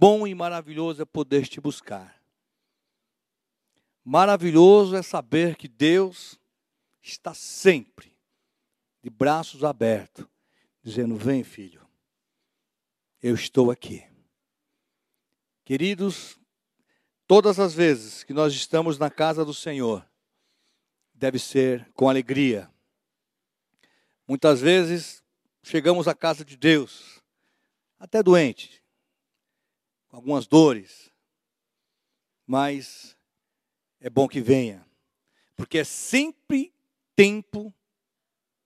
bom e maravilhoso é poder te buscar. Maravilhoso é saber que Deus está sempre de braços abertos, dizendo: Vem, filho, eu estou aqui. Queridos, todas as vezes que nós estamos na casa do Senhor, deve ser com alegria. Muitas vezes chegamos à casa de Deus, até doente, com algumas dores, mas é bom que venha, porque é sempre tempo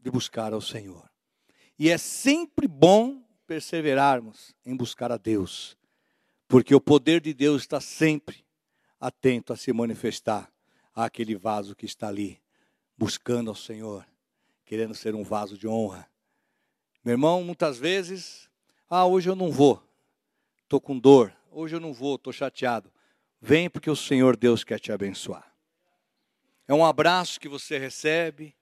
de buscar ao Senhor. E é sempre bom perseverarmos em buscar a Deus, porque o poder de Deus está sempre atento a se manifestar àquele vaso que está ali, buscando ao Senhor, querendo ser um vaso de honra. Meu irmão, muitas vezes, ah, hoje eu não vou, estou com dor, hoje eu não vou, estou chateado. Vem porque o Senhor Deus quer te abençoar. É um abraço que você recebe,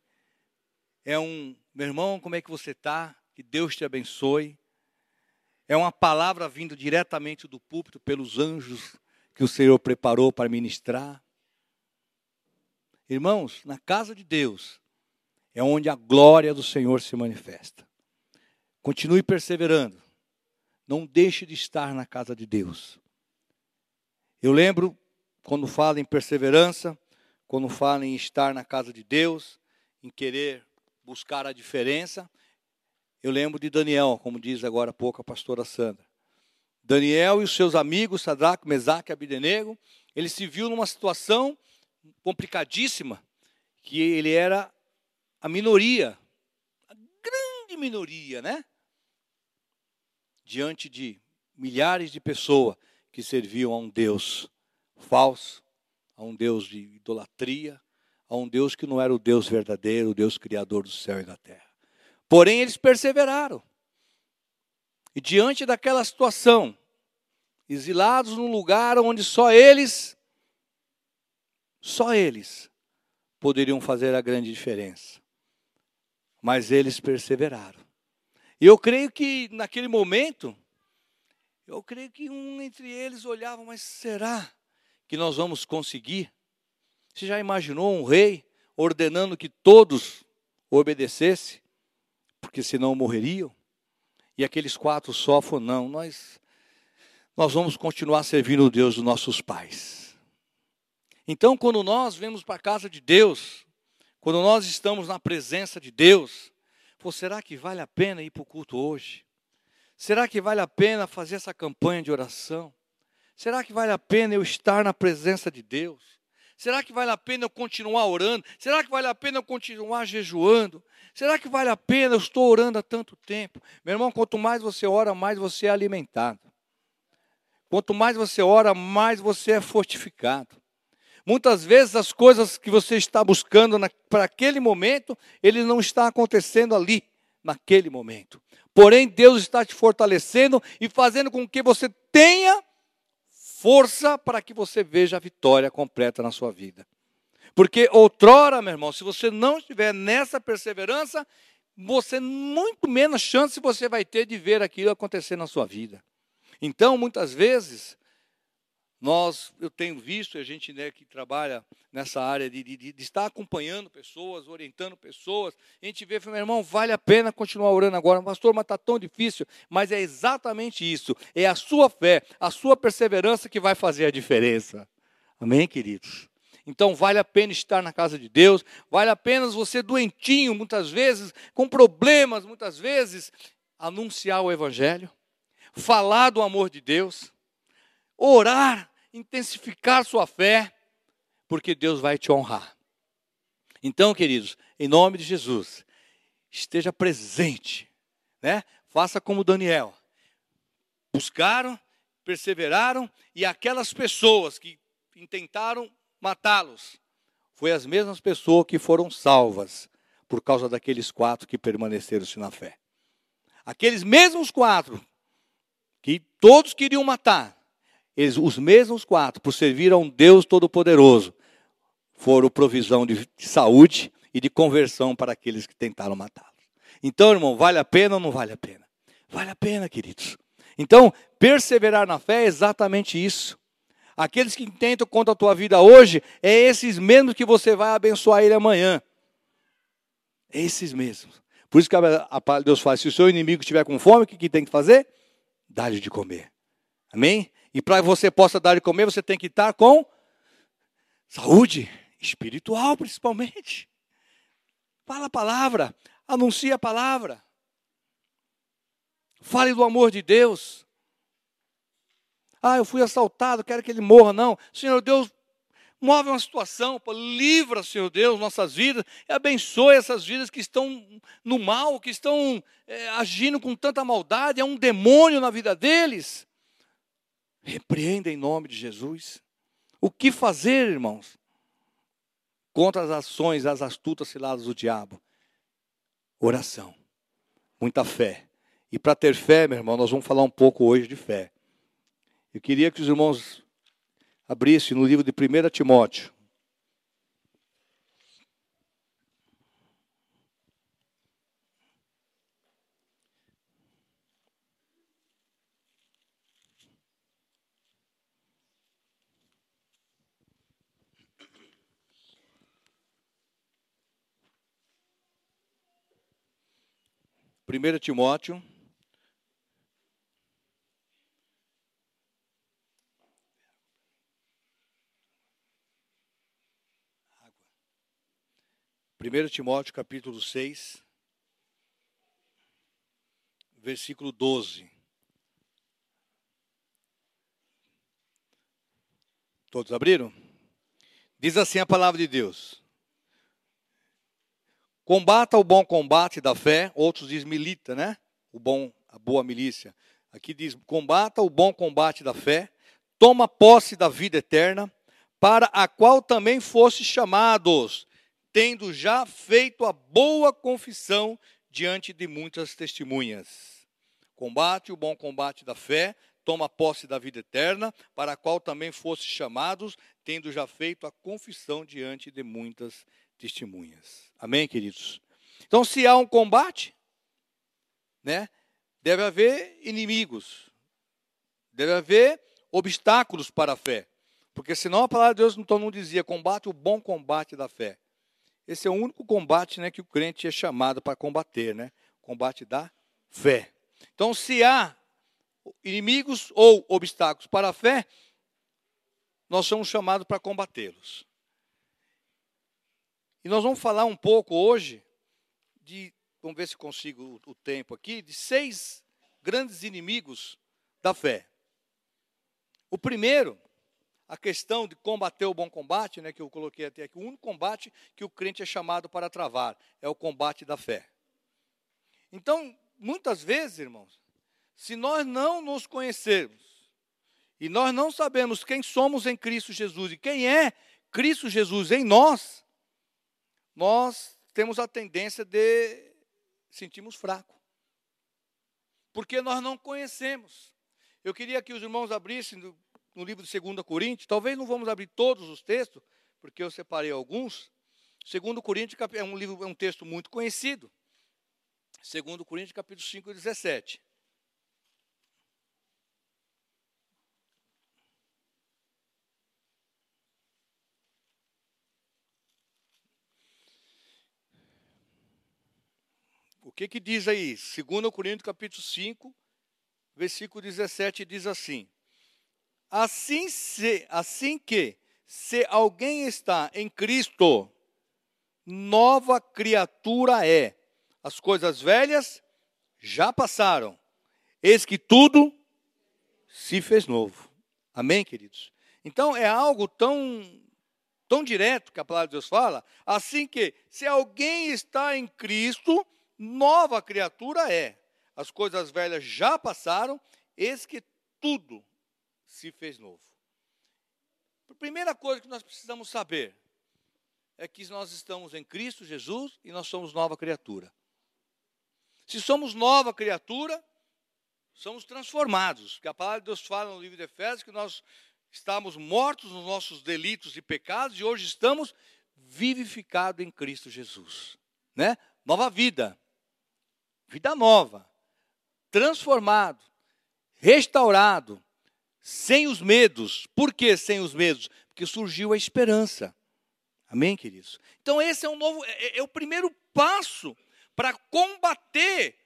é um, meu irmão, como é que você está? Que Deus te abençoe. É uma palavra vindo diretamente do púlpito pelos anjos que o Senhor preparou para ministrar. Irmãos, na casa de Deus é onde a glória do Senhor se manifesta. Continue perseverando. Não deixe de estar na casa de Deus. Eu lembro quando fala em perseverança, quando fala em estar na casa de Deus, em querer buscar a diferença, eu lembro de Daniel, como diz agora há pouco a pastora Sandra. Daniel e os seus amigos, Sadraque, Mesaque e Abidenego, ele se viu numa situação complicadíssima, que ele era a minoria, a grande minoria, né? Diante de milhares de pessoas que serviam a um Deus falso, a um Deus de idolatria, a um Deus que não era o Deus verdadeiro, o Deus criador do céu e da terra. Porém, eles perseveraram. E diante daquela situação, exilados num lugar onde só eles, só eles poderiam fazer a grande diferença. Mas eles perseveraram. Eu creio que naquele momento, eu creio que um entre eles olhava, mas será que nós vamos conseguir? Você já imaginou um rei ordenando que todos obedecessem, porque senão morreriam? E aqueles quatro só falaram, não, nós, nós vamos continuar servindo o Deus dos nossos pais. Então, quando nós vemos para a casa de Deus, quando nós estamos na presença de Deus, pô, será que vale a pena ir para o culto hoje? Será que vale a pena fazer essa campanha de oração? Será que vale a pena eu estar na presença de Deus? Será que vale a pena eu continuar orando? Será que vale a pena eu continuar jejuando? Será que vale a pena eu estou orando há tanto tempo? Meu irmão, quanto mais você ora, mais você é alimentado. Quanto mais você ora, mais você é fortificado. Muitas vezes as coisas que você está buscando para aquele momento, ele não está acontecendo ali, naquele momento. Porém, Deus está te fortalecendo e fazendo com que você tenha força para que você veja a vitória completa na sua vida. Porque outrora, meu irmão, se você não estiver nessa perseverança, você muito menos chance você vai ter de ver aquilo acontecer na sua vida. Então, muitas vezes, nós, eu tenho visto, a gente né, que trabalha nessa área de, de, de, estar acompanhando pessoas, orientando pessoas, a gente vê, meu irmão, vale a pena continuar orando agora, pastor, mas está tão difícil. Mas é exatamente isso, é a sua fé, a sua perseverança que vai fazer a diferença. Amém, queridos? Então vale a pena estar na casa de Deus, vale a pena você doentinho, muitas vezes, com problemas, muitas vezes, anunciar o Evangelho, falar do amor de Deus, orar intensificar sua fé, porque Deus vai te honrar. Então, queridos, em nome de Jesus, esteja presente, né? Faça como Daniel. Buscaram, perseveraram e aquelas pessoas que tentaram matá-los, foi as mesmas pessoas que foram salvas por causa daqueles quatro que permaneceram-se na fé. Aqueles mesmos quatro que todos queriam matar, eles, os mesmos quatro, por servir a um Deus Todo-Poderoso, foram provisão de, de saúde e de conversão para aqueles que tentaram matá-los. Então, irmão, vale a pena ou não vale a pena? Vale a pena, queridos. Então, perseverar na fé é exatamente isso. Aqueles que tentam contra a tua vida hoje, é esses mesmos que você vai abençoar ele amanhã. É esses mesmos. Por isso que a de Deus fala: se o seu inimigo estiver com fome, o que, que tem que fazer? Dá-lhe de comer. Amém? E para que você possa dar de comer, você tem que estar com saúde espiritual, principalmente. Fala a palavra, anuncie a palavra. Fale do amor de Deus. Ah, eu fui assaltado, quero que ele morra. Não. Senhor Deus, move uma situação, livra, Senhor Deus, nossas vidas e abençoe essas vidas que estão no mal, que estão é, agindo com tanta maldade. É um demônio na vida deles. Repreenda em nome de Jesus. O que fazer, irmãos? Contra as ações, as astutas ciladas do diabo. Oração. Muita fé. E para ter fé, meu irmão, nós vamos falar um pouco hoje de fé. Eu queria que os irmãos abrissem no livro de 1 Timóteo. Primeiro Timóteo 1 Timóteo capítulo 6, versículo 12. Todos abriram? Diz assim a palavra de Deus: Combata o bom combate da fé, outros diz milita, né? O bom, a boa milícia. Aqui diz: combata o bom combate da fé, toma posse da vida eterna, para a qual também foste chamados tendo já feito a boa confissão diante de muitas testemunhas. Combate o bom combate da fé, toma posse da vida eterna, para a qual também fosse chamados, tendo já feito a confissão diante de muitas testemunhas. Amém, queridos? Então, se há um combate, né, deve haver inimigos, deve haver obstáculos para a fé. Porque senão a palavra de Deus então não dizia combate o bom combate da fé. Esse é o único combate né, que o crente é chamado para combater, né? Combate da fé. Então, se há inimigos ou obstáculos para a fé, nós somos chamados para combatê-los. E nós vamos falar um pouco hoje de, vamos ver se consigo o, tempo aqui, de seis grandes inimigos da fé. O primeiro a questão de combater o bom combate, né, que eu coloquei até aqui, o único combate que o crente é chamado para travar é o combate da fé. Então, muitas vezes, irmãos, se nós não nos conhecermos e nós não sabemos quem somos em Cristo Jesus e quem é Cristo Jesus em nós, nós temos a tendência de sentirmos fraco. Porque nós não conhecemos. Eu queria que os irmãos abrissem no livro de 2 Coríntios, talvez não vamos abrir todos os textos, porque eu separei alguns. 2 Coríntios é um livro, é um texto muito conhecido. 2 Coríntios capítulo 5, 17. O que que diz aí? 2 Coríntios capítulo 5, versículo 17 diz assim: Assim, se, assim que, se alguém está em Cristo, nova criatura é. As coisas velhas já passaram. Eis que tudo se fez novo. Amém, queridos? Então é algo tão tão direto que a palavra de Deus fala, assim que se alguém está em Cristo, nova criatura é. As coisas velhas já passaram, eis que tudo se fez novo. A primeira coisa que nós precisamos saber é que nós estamos em Cristo Jesus e nós somos nova criatura. Se somos nova criatura, somos transformados. Porque a palavra de Deus fala no livro de Efésios que nós estávamos mortos nos nossos delitos e pecados e hoje estamos vivificados em Cristo Jesus. Né? Nova vida. Vida nova. Transformado restaurado, sem os medos. Por que sem os medos? Porque surgiu a esperança. Amém, queridos? Então, esse é o novo, é, é o primeiro passo para combater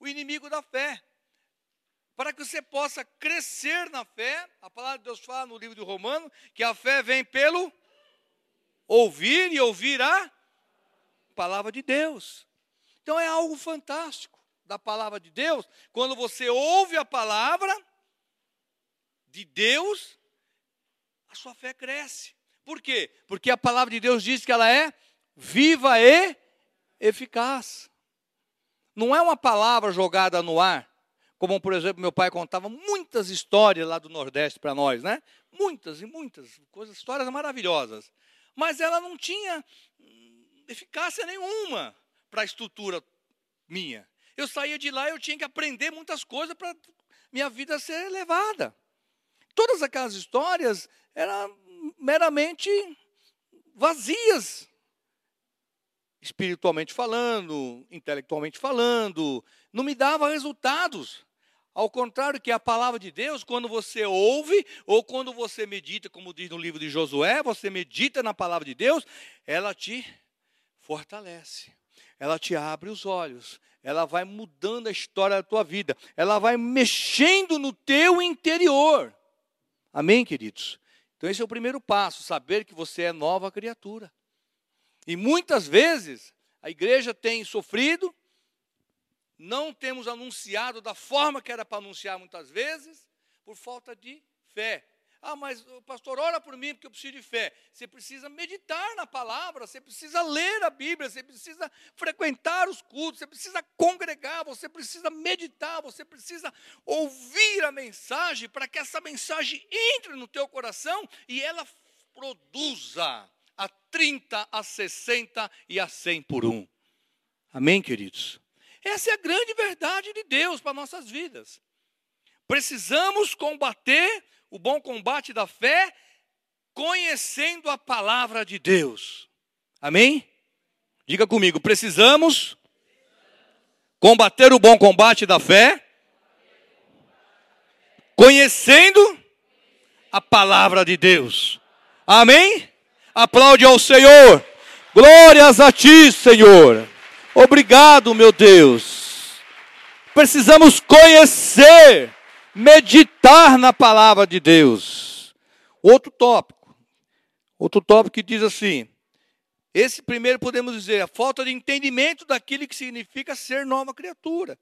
o inimigo da fé. Para que você possa crescer na fé, a palavra de Deus fala no livro de Romano que a fé vem pelo ouvir e ouvir a palavra de Deus. Então é algo fantástico da palavra de Deus, quando você ouve a palavra de Deus, a sua fé cresce. Por quê? Porque a palavra de Deus diz que ela é viva e eficaz. Não é uma palavra jogada no ar, como por exemplo meu pai contava muitas histórias lá do Nordeste para nós, né? Muitas e muitas coisas, histórias maravilhosas. Mas ela não tinha eficácia nenhuma para a estrutura minha. Eu saía de lá eu tinha que aprender muitas coisas para minha vida ser levada. Todas aquelas histórias eram meramente vazias, espiritualmente falando, intelectualmente falando, não me dava resultados. Ao contrário que a palavra de Deus, quando você ouve ou quando você medita, como diz no livro de Josué, você medita na palavra de Deus, ela te fortalece. Ela te abre os olhos, ela vai mudando a história da tua vida, ela vai mexendo no teu interior. Amém, queridos? Então, esse é o primeiro passo, saber que você é nova criatura. E muitas vezes a igreja tem sofrido, não temos anunciado da forma que era para anunciar muitas vezes, por falta de fé. Ah, mas o pastor, ora por mim porque eu preciso de fé. Você precisa meditar na palavra, você precisa ler a Bíblia, você precisa frequentar os cultos, você precisa congregar, você precisa meditar, você precisa ouvir a mensagem para que essa mensagem entre no teu coração e ela produza a 30, a 60 e a 100 por um. Amém, queridos? Essa é a grande verdade de Deus para nossas vidas. Precisamos combater o bom combate da fé, conhecendo a palavra de Deus. Amém? Diga comigo, precisamos combater o bom combate da fé, conhecendo a palavra de Deus. Amém? Aplaude ao Senhor. Glórias a ti, Senhor. Obrigado, meu Deus. Precisamos conhecer meditar na palavra de Deus. Outro tópico. Outro tópico que diz assim: esse primeiro podemos dizer a falta de entendimento daquilo que significa ser nova criatura.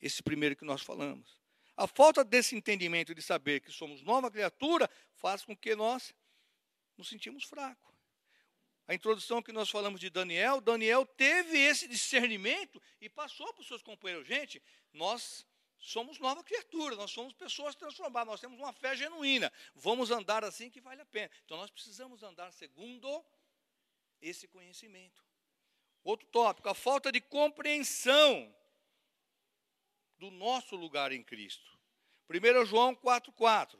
Esse primeiro que nós falamos. A falta desse entendimento de saber que somos nova criatura faz com que nós nos sentimos fracos. A introdução que nós falamos de Daniel, Daniel teve esse discernimento e passou para os seus companheiros. Gente, nós somos nova criatura, nós somos pessoas transformadas, nós temos uma fé genuína. Vamos andar assim que vale a pena. Então nós precisamos andar segundo esse conhecimento. Outro tópico, a falta de compreensão do nosso lugar em Cristo. 1 João 4,4.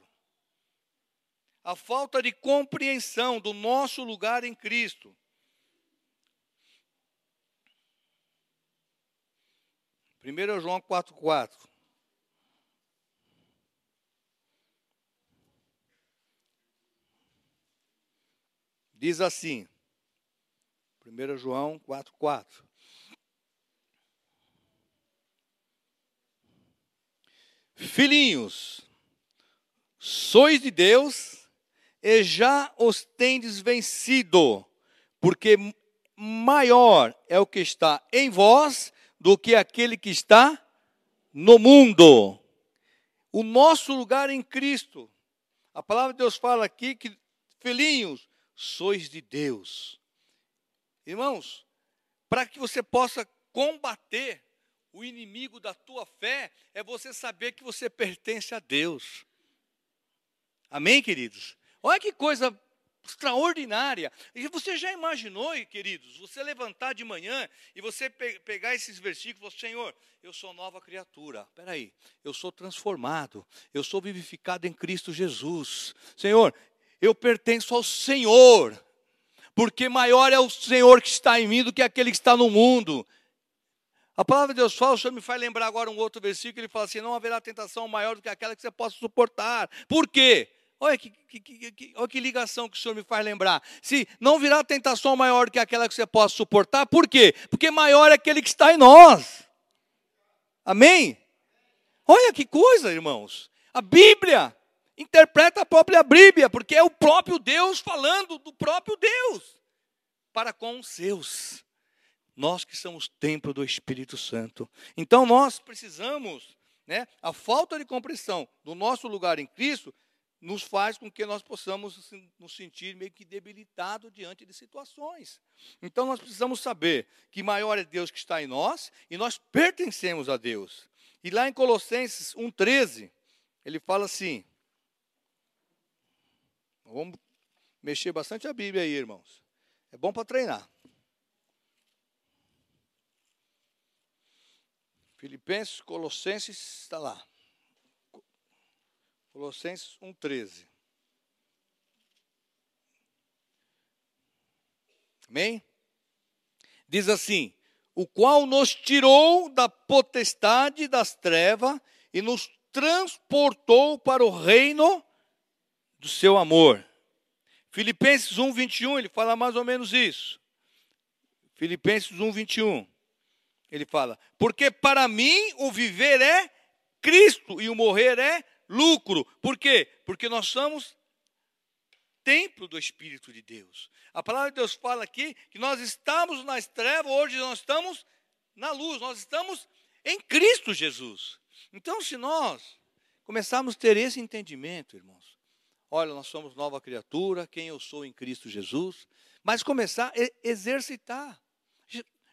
A falta de compreensão do nosso lugar em Cristo. 1 João 4,4. Diz assim, 1 João 4,4. Filhinhos, sois de Deus e já os tendes vencido, porque maior é o que está em vós do que aquele que está no mundo. O nosso lugar em Cristo. A palavra de Deus fala aqui que, filhinhos, sois de Deus. Irmãos, para que você possa combater o inimigo da tua fé, é você saber que você pertence a Deus. Amém, queridos? Olha que coisa extraordinária. E você já imaginou, queridos, você levantar de manhã e você pe pegar esses versículos Senhor, eu sou nova criatura. Espera aí, eu sou transformado, eu sou vivificado em Cristo Jesus. Senhor, eu pertenço ao Senhor, porque maior é o Senhor que está em mim do que aquele que está no mundo. A palavra de Deus fala, o Senhor me faz lembrar agora um outro versículo, ele fala assim: não haverá tentação maior do que aquela que você possa suportar. Por quê? Olha que, que, que, olha que ligação que o Senhor me faz lembrar. Se não virá tentação maior do que aquela que você possa suportar, por quê? Porque maior é aquele que está em nós. Amém? Olha que coisa, irmãos. A Bíblia interpreta a própria Bíblia, porque é o próprio Deus falando do próprio Deus para com os seus. Nós que somos templo do Espírito Santo. Então nós precisamos, né, a falta de compreensão do nosso lugar em Cristo nos faz com que nós possamos nos sentir meio que debilitados diante de situações. Então nós precisamos saber que maior é Deus que está em nós e nós pertencemos a Deus. E lá em Colossenses 1,13, ele fala assim. Vamos mexer bastante a Bíblia aí, irmãos. É bom para treinar. Filipenses, Colossenses, está lá. Colossenses 1,13. Amém? Diz assim: o qual nos tirou da potestade das trevas e nos transportou para o reino do seu amor. Filipenses 1, 21, ele fala mais ou menos isso. Filipenses 1, 21. Ele fala: Porque para mim o viver é Cristo e o morrer é lucro. Por quê? Porque nós somos templo do Espírito de Deus. A palavra de Deus fala aqui que nós estamos nas trevas, hoje nós estamos na luz, nós estamos em Cristo Jesus. Então, se nós começarmos a ter esse entendimento, irmãos, olha, nós somos nova criatura, quem eu sou em Cristo Jesus, mas começar a exercitar.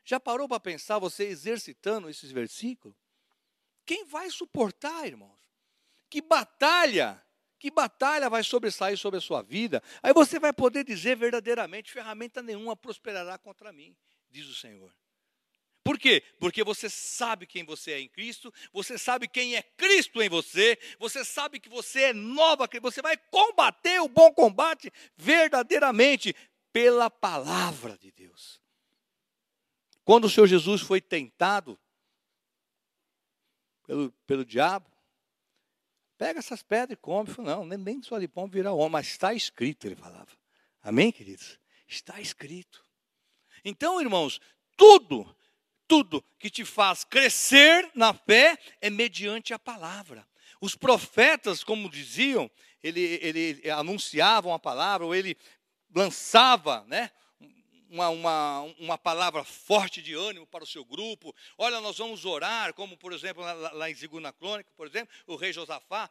Já parou para pensar você exercitando esses versículos? Quem vai suportar, irmãos? Que batalha, que batalha vai sobressair sobre a sua vida? Aí você vai poder dizer verdadeiramente: ferramenta nenhuma prosperará contra mim, diz o Senhor. Por quê? Porque você sabe quem você é em Cristo, você sabe quem é Cristo em você, você sabe que você é nova, que você vai combater o bom combate verdadeiramente pela palavra de Deus. Quando o Senhor Jesus foi tentado pelo, pelo diabo, Pega essas pedras e come. Não, nem só de pão virá homem, mas está escrito, ele falava. Amém, queridos? Está escrito. Então, irmãos, tudo, tudo que te faz crescer na fé é mediante a palavra. Os profetas, como diziam, ele, ele anunciavam a palavra, ou ele lançava né, uma, uma, uma palavra forte de ânimo para o seu grupo. Olha, nós vamos orar, como por exemplo, lá, lá em Segunda Crônica, por exemplo, o rei Josafá,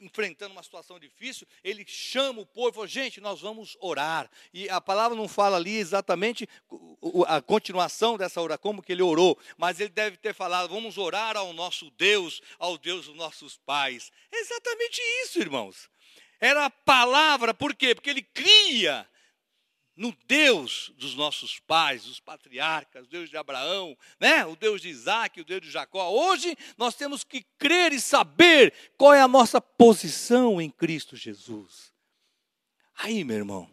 enfrentando uma situação difícil, ele chama o povo e fala, gente, nós vamos orar. E a palavra não fala ali exatamente a continuação dessa oração, como que ele orou, mas ele deve ter falado, vamos orar ao nosso Deus, ao Deus dos nossos pais. Exatamente isso, irmãos. Era a palavra, por quê? Porque ele cria no Deus dos nossos pais, dos patriarcas, o Deus de Abraão, né? o Deus de Isaac, o Deus de Jacó. Hoje nós temos que crer e saber qual é a nossa posição em Cristo Jesus. Aí, meu irmão,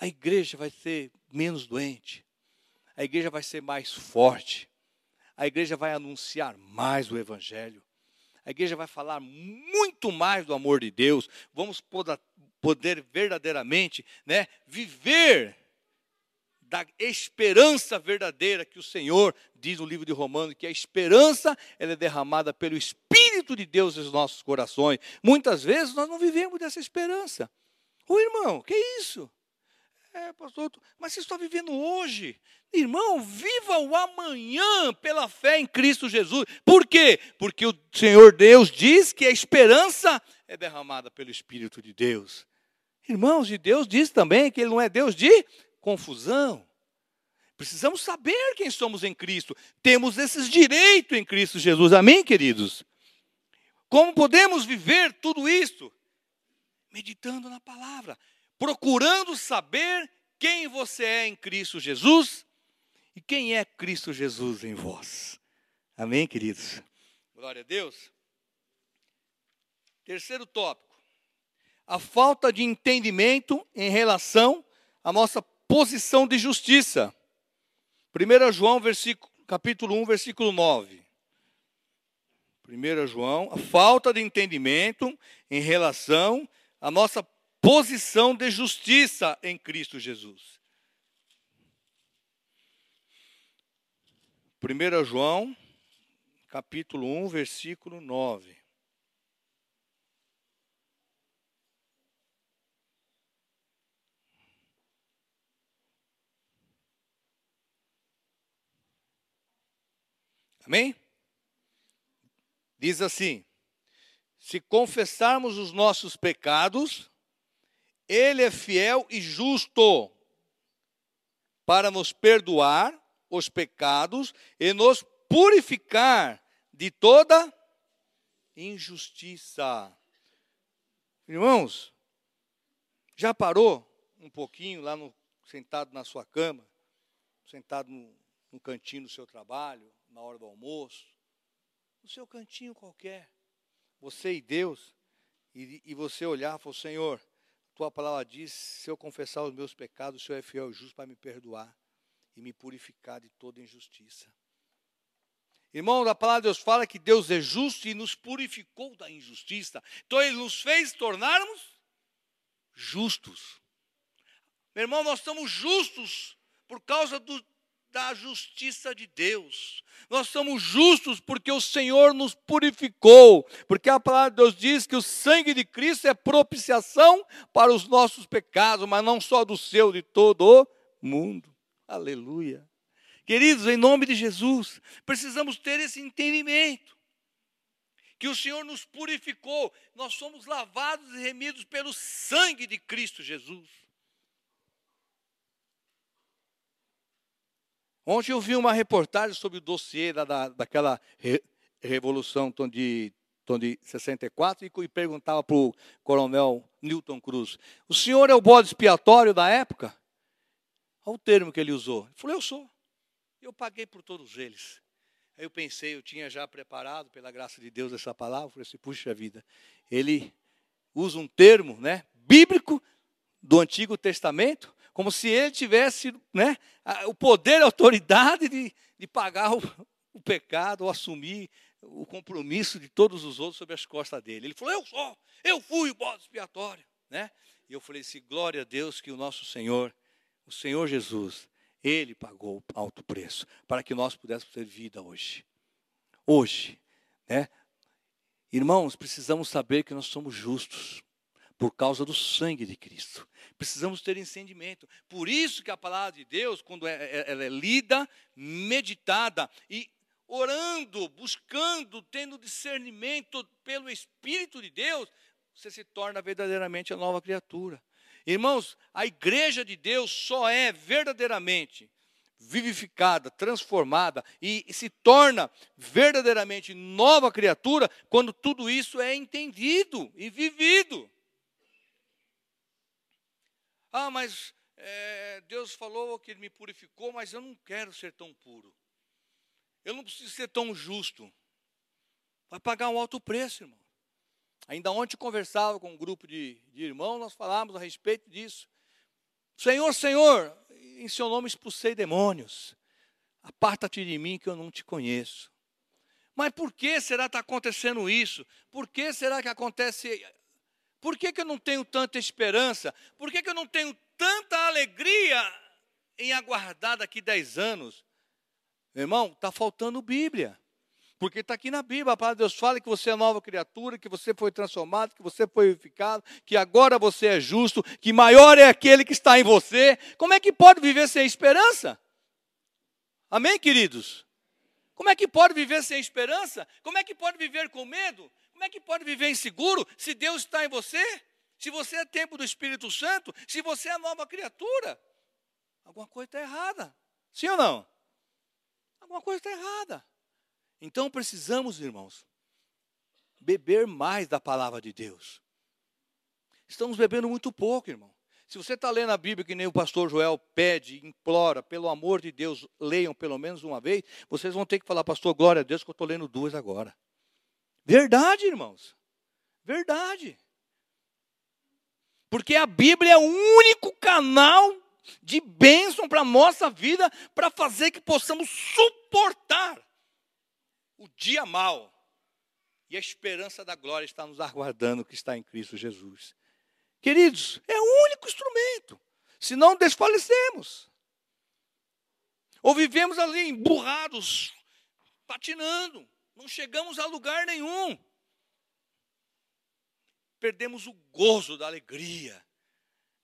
a igreja vai ser menos doente, a igreja vai ser mais forte, a igreja vai anunciar mais o Evangelho, a igreja vai falar muito mais do amor de Deus, vamos poder verdadeiramente né, viver da esperança verdadeira que o Senhor diz no livro de Romanos, que a esperança ela é derramada pelo Espírito de Deus nos nossos corações. Muitas vezes nós não vivemos dessa esperança. Ô irmão, que isso? É, pastor, mas você está vivendo hoje. Irmão, viva o amanhã pela fé em Cristo Jesus. Por quê? Porque o Senhor Deus diz que a esperança é derramada pelo Espírito de Deus. Irmãos, de Deus diz também que Ele não é Deus de confusão. Precisamos saber quem somos em Cristo. Temos esses direitos em Cristo Jesus. Amém, queridos? Como podemos viver tudo isso? Meditando na palavra, procurando saber quem você é em Cristo Jesus e quem é Cristo Jesus em vós. Amém, queridos? Glória a Deus. Terceiro tópico a falta de entendimento em relação à nossa posição de justiça. 1 João, versículo, capítulo 1, versículo 9. 1 João, a falta de entendimento em relação à nossa posição de justiça em Cristo Jesus. 1 João, capítulo 1, versículo 9. Amém? Diz assim: se confessarmos os nossos pecados, Ele é fiel e justo para nos perdoar os pecados e nos purificar de toda injustiça. Irmãos, já parou um pouquinho lá no, sentado na sua cama, sentado no, no cantinho do seu trabalho, na hora do almoço, no seu cantinho qualquer, você e Deus, e, e você olhar e falar, Senhor, tua palavra diz, se eu confessar os meus pecados, o Senhor é fiel e justo para me perdoar e me purificar de toda injustiça. Irmão, a palavra de Deus fala que Deus é justo e nos purificou da injustiça. Então Ele nos fez tornarmos justos. Meu irmão, nós estamos justos por causa do, da justiça de Deus. Nós somos justos porque o Senhor nos purificou, porque a palavra de Deus diz que o sangue de Cristo é propiciação para os nossos pecados, mas não só do seu, de todo o mundo. Aleluia. Queridos, em nome de Jesus, precisamos ter esse entendimento. Que o Senhor nos purificou, nós somos lavados e remidos pelo sangue de Cristo Jesus. Ontem eu vi uma reportagem sobre o dossiê da, da, daquela re, Revolução de, de 64 e, e perguntava para o coronel Newton Cruz: O senhor é o bode expiatório da época? Olha o termo que ele usou. Ele falou: Eu sou. Eu paguei por todos eles. Aí eu pensei, eu tinha já preparado, pela graça de Deus, essa palavra. Falei assim: Puxa vida, ele usa um termo né, bíblico do Antigo Testamento como se ele tivesse né, o poder e a autoridade de, de pagar o, o pecado ou assumir o compromisso de todos os outros sobre as costas dele. Ele falou: Eu sou, eu fui o bode expiatório. Né? E eu falei assim: glória a Deus que o nosso Senhor, o Senhor Jesus, ele pagou alto preço para que nós pudéssemos ter vida hoje. Hoje, né? Irmãos, precisamos saber que nós somos justos por causa do sangue de Cristo. Precisamos ter entendimento. Por isso que a palavra de Deus, quando é, é, ela é lida, meditada e orando, buscando, tendo discernimento pelo Espírito de Deus, você se torna verdadeiramente a nova criatura. Irmãos, a igreja de Deus só é verdadeiramente vivificada, transformada e se torna verdadeiramente nova criatura quando tudo isso é entendido e vivido. Ah, mas é, Deus falou que Ele me purificou, mas eu não quero ser tão puro. Eu não preciso ser tão justo. Vai pagar um alto preço, irmão. Ainda ontem conversava com um grupo de, de irmãos, nós falávamos a respeito disso. Senhor, Senhor, em seu nome expulsei demônios. Aparta-te de mim que eu não te conheço. Mas por que será que está acontecendo isso? Por que será que acontece por que, que eu não tenho tanta esperança? Por que, que eu não tenho tanta alegria em aguardar daqui dez anos? Meu irmão, está faltando Bíblia. Porque está aqui na Bíblia, a palavra de Deus fala que você é nova criatura, que você foi transformado, que você foi vivificado, que agora você é justo, que maior é aquele que está em você. Como é que pode viver sem esperança? Amém, queridos? Como é que pode viver sem esperança? Como é que pode viver com medo? Como é que pode viver inseguro se Deus está em você? Se você é tempo do Espírito Santo? Se você é nova criatura? Alguma coisa está errada. Sim ou não? Alguma coisa está errada. Então precisamos, irmãos, beber mais da palavra de Deus. Estamos bebendo muito pouco, irmão. Se você está lendo a Bíblia que nem o pastor Joel pede, implora, pelo amor de Deus, leiam pelo menos uma vez, vocês vão ter que falar, pastor, glória a Deus, que eu estou lendo duas agora. Verdade, irmãos. Verdade. Porque a Bíblia é o único canal de bênção para a nossa vida, para fazer que possamos suportar o dia mal. E a esperança da glória está nos aguardando, que está em Cristo Jesus. Queridos, é o único instrumento. Senão desfalecemos. Ou vivemos ali emburrados, patinando, não chegamos a lugar nenhum. Perdemos o gozo da alegria,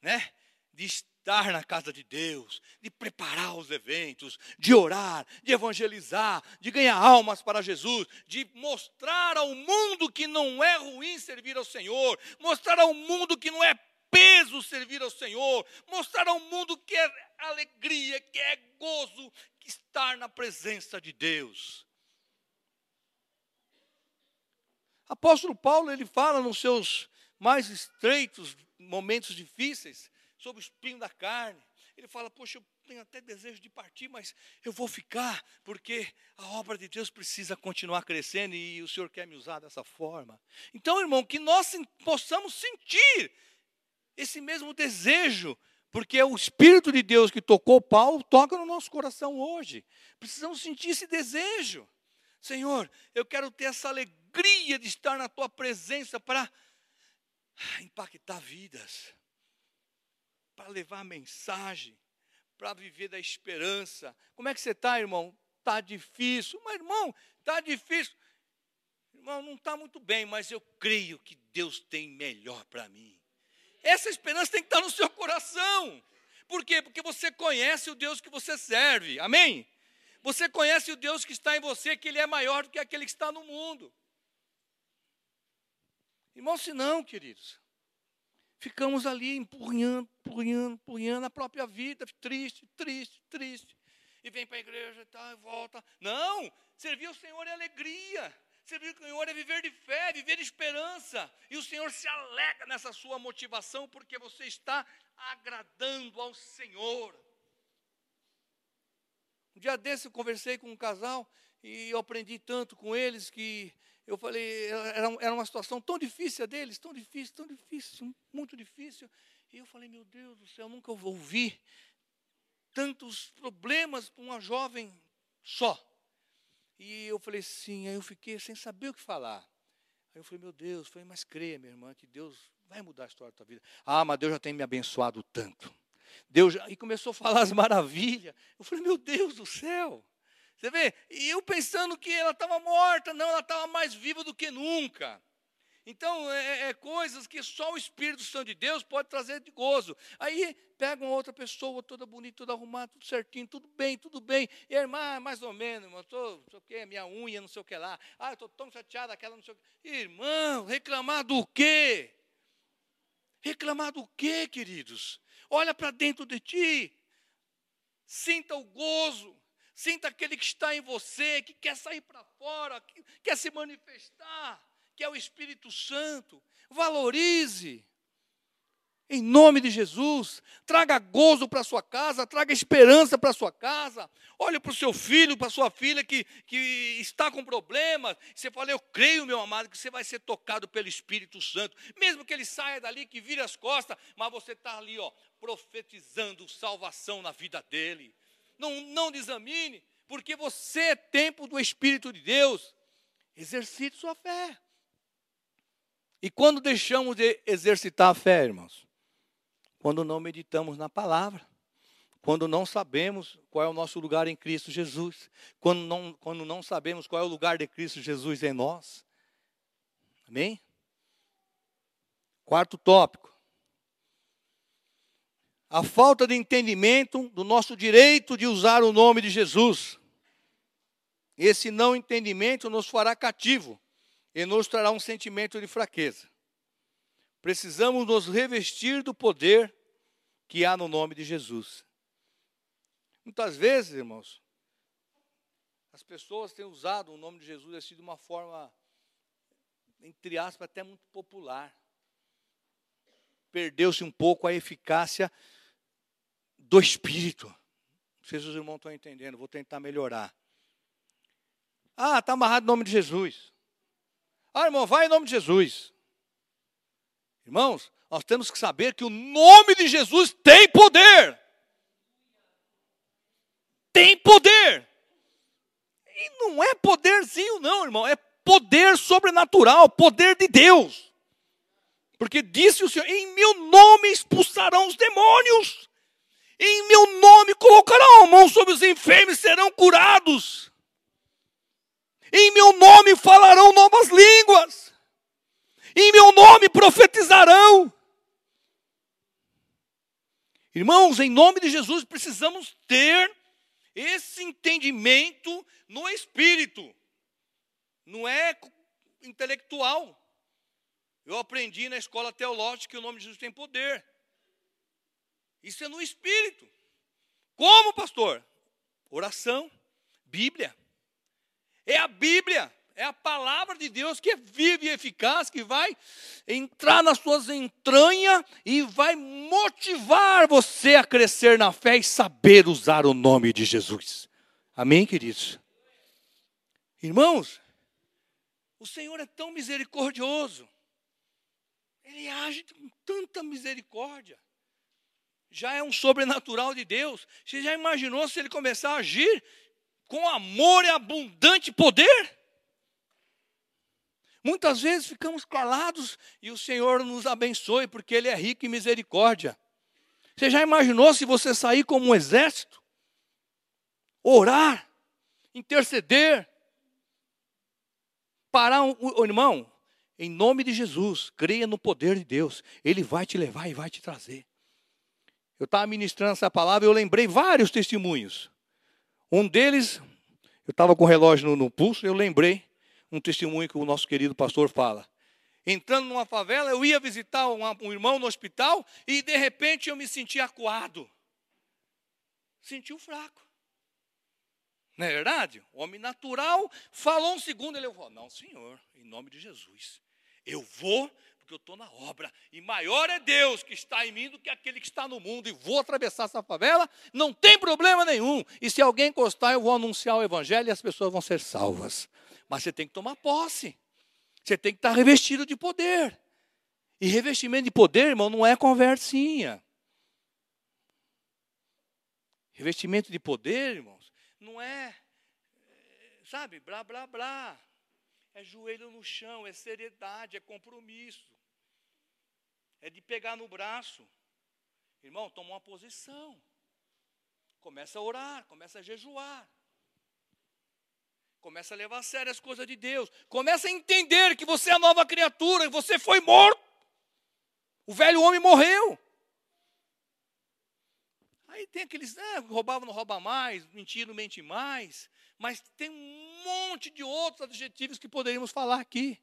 né? De estar na casa de Deus, de preparar os eventos, de orar, de evangelizar, de ganhar almas para Jesus, de mostrar ao mundo que não é ruim servir ao Senhor, mostrar ao mundo que não é peso servir ao Senhor, mostrar ao mundo que é alegria, que é gozo, estar na presença de Deus. Apóstolo Paulo, ele fala nos seus mais estreitos momentos difíceis sobre o espinho da carne. Ele fala: Poxa, eu tenho até desejo de partir, mas eu vou ficar, porque a obra de Deus precisa continuar crescendo e o Senhor quer me usar dessa forma. Então, irmão, que nós possamos sentir esse mesmo desejo, porque é o Espírito de Deus que tocou Paulo, toca no nosso coração hoje. Precisamos sentir esse desejo. Senhor, eu quero ter essa alegria de estar na tua presença para impactar vidas, para levar mensagem, para viver da esperança. Como é que você está, irmão? Está difícil. Mas, irmão, está difícil. Irmão, não está muito bem, mas eu creio que Deus tem melhor para mim. Essa esperança tem que estar no seu coração. Por quê? Porque você conhece o Deus que você serve. Amém? Você conhece o Deus que está em você, que Ele é maior do que aquele que está no mundo. Irmão, se não, queridos, ficamos ali empurrando, empurrando, empurrando a própria vida, triste, triste, triste. E vem para a igreja e tá, volta. Não, servir ao Senhor é alegria. Servir ao Senhor é viver de fé, viver de esperança. E o Senhor se alegra nessa sua motivação, porque você está agradando ao Senhor. Um dia desse eu conversei com um casal e eu aprendi tanto com eles que eu falei, era, era uma situação tão difícil a deles, tão difícil, tão difícil, muito difícil. E eu falei, meu Deus do céu, nunca ouvi tantos problemas para uma jovem só. E eu falei sim, aí eu fiquei sem saber o que falar. Aí eu falei, meu Deus, eu falei, mas creia, minha irmã, que Deus vai mudar a história da tua vida. Ah, mas Deus já tem me abençoado tanto. Deus já... E começou a falar as maravilhas. Eu falei, meu Deus do céu. Você vê? E eu pensando que ela estava morta, não, ela estava mais viva do que nunca. Então, é, é, é, coisas que só o Espírito Santo de Deus pode trazer de gozo. Aí pega uma outra pessoa, toda bonita, toda arrumada, tudo certinho, tudo bem, tudo bem. E a irmã, mais ou menos, irmão, estou, não sei o quê, minha unha, não sei o que lá. Ah, eu estou tão chateada, aquela não sei o quê. Irmão, reclamar do quê? Reclamar do quê, queridos? Olha para dentro de ti. Sinta o gozo. Sinta aquele que está em você, que quer sair para fora, que quer se manifestar que é o Espírito Santo. Valorize. Em nome de Jesus, traga gozo para sua casa, traga esperança para sua casa. Olhe para o seu filho, para sua filha que, que está com problemas. Você fala, eu creio, meu amado, que você vai ser tocado pelo Espírito Santo. Mesmo que ele saia dali, que vire as costas, mas você está ali, ó, profetizando salvação na vida dele. Não, não porque você é tempo do Espírito de Deus. Exercite sua fé. E quando deixamos de exercitar a fé, irmãos? Quando não meditamos na palavra. Quando não sabemos qual é o nosso lugar em Cristo Jesus. Quando não, quando não sabemos qual é o lugar de Cristo Jesus em nós. Amém? Quarto tópico. A falta de entendimento do nosso direito de usar o nome de Jesus. Esse não entendimento nos fará cativo e nos trará um sentimento de fraqueza. Precisamos nos revestir do poder que há no nome de Jesus. Muitas vezes, irmãos, as pessoas têm usado o nome de Jesus assim de uma forma, entre aspas, até muito popular. Perdeu-se um pouco a eficácia do Espírito. Não sei se os irmãos estão entendendo, vou tentar melhorar. Ah, está amarrado o nome de Jesus. Ah, irmão, vai em nome de Jesus. Irmãos, nós temos que saber que o nome de Jesus tem poder. tem poder. E não é poderzinho, não, irmão, é poder sobrenatural, poder de Deus. Porque disse o Senhor: em meu nome expulsarão os demônios, em meu nome colocarão a mão sobre os enfermos e serão curados, em meu nome falarão novas línguas, em meu nome profetizarão. Irmãos, em nome de Jesus, precisamos ter esse entendimento no espírito, não é intelectual. Eu aprendi na escola teológica que o nome de Jesus tem poder. Isso é no espírito. Como, pastor? Oração, Bíblia. É a Bíblia. É a palavra de Deus que é viva e eficaz, que vai entrar nas suas entranhas e vai motivar você a crescer na fé e saber usar o nome de Jesus. Amém, queridos? Irmãos, o Senhor é tão misericordioso. Ele age com tanta misericórdia. Já é um sobrenatural de Deus. Você já imaginou se ele começar a agir com amor e abundante poder? Muitas vezes ficamos calados e o Senhor nos abençoe, porque Ele é rico em misericórdia. Você já imaginou se você sair como um exército? Orar, interceder, parar um, irmão, em nome de Jesus, creia no poder de Deus, Ele vai te levar e vai te trazer. Eu estava ministrando essa palavra e eu lembrei vários testemunhos. Um deles, eu estava com o relógio no, no pulso, eu lembrei um testemunho que o nosso querido pastor fala. Entrando numa favela, eu ia visitar um, um irmão no hospital e de repente eu me senti acuado. Sentiu fraco. Não é verdade? O homem natural falou um segundo, ele falou: Não, senhor, em nome de Jesus, eu vou porque eu estou na obra. E maior é Deus que está em mim do que aquele que está no mundo. E vou atravessar essa favela, não tem problema nenhum. E se alguém encostar, eu vou anunciar o evangelho e as pessoas vão ser salvas. Mas você tem que tomar posse. Você tem que estar revestido de poder. E revestimento de poder, irmão, não é conversinha. Revestimento de poder, irmãos, não é, sabe, blá, blá, blá. É joelho no chão, é seriedade, é compromisso. É de pegar no braço. Irmão, toma uma posição. Começa a orar, começa a jejuar. Começa a levar a sério as coisas de Deus. Começa a entender que você é nova criatura, você foi morto. O velho homem morreu. Aí tem aqueles, ah, roubava, não rouba mais, mentir, não mente mais. Mas tem um monte de outros adjetivos que poderíamos falar aqui.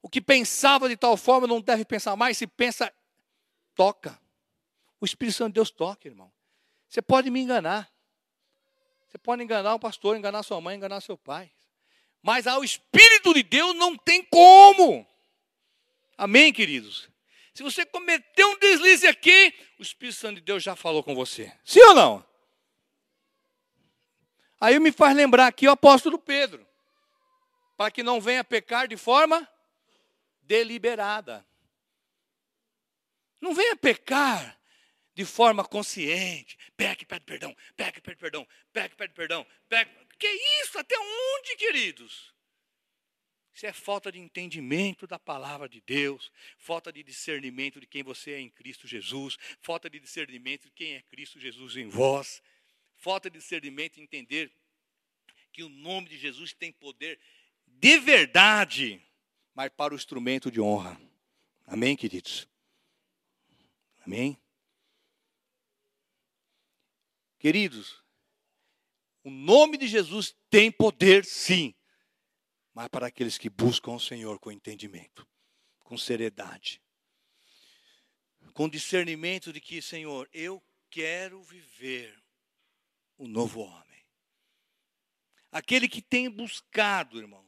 O que pensava de tal forma não deve pensar mais, se pensa, toca. O Espírito Santo de Deus toca, irmão. Você pode me enganar. Você pode enganar o pastor, enganar sua mãe, enganar seu pai. Mas ao Espírito de Deus não tem como. Amém, queridos? Se você cometeu um deslize aqui, o Espírito Santo de Deus já falou com você. Sim ou não? Aí me faz lembrar aqui o apóstolo Pedro. Para que não venha pecar de forma deliberada. Não venha pecar de forma consciente. Peque, pede perdão, peque, pede perdão, peque, pede perdão, peque. Que isso? Até onde, queridos? Isso é falta de entendimento da palavra de Deus, falta de discernimento de quem você é em Cristo Jesus, falta de discernimento de quem é Cristo Jesus em vós, falta de discernimento entender que o nome de Jesus tem poder de verdade, mas para o instrumento de honra. Amém, queridos? Amém? Queridos, o nome de Jesus tem poder, sim, mas para aqueles que buscam o Senhor com entendimento, com seriedade, com discernimento de que, Senhor, eu quero viver o novo homem. Aquele que tem buscado, irmãos, tem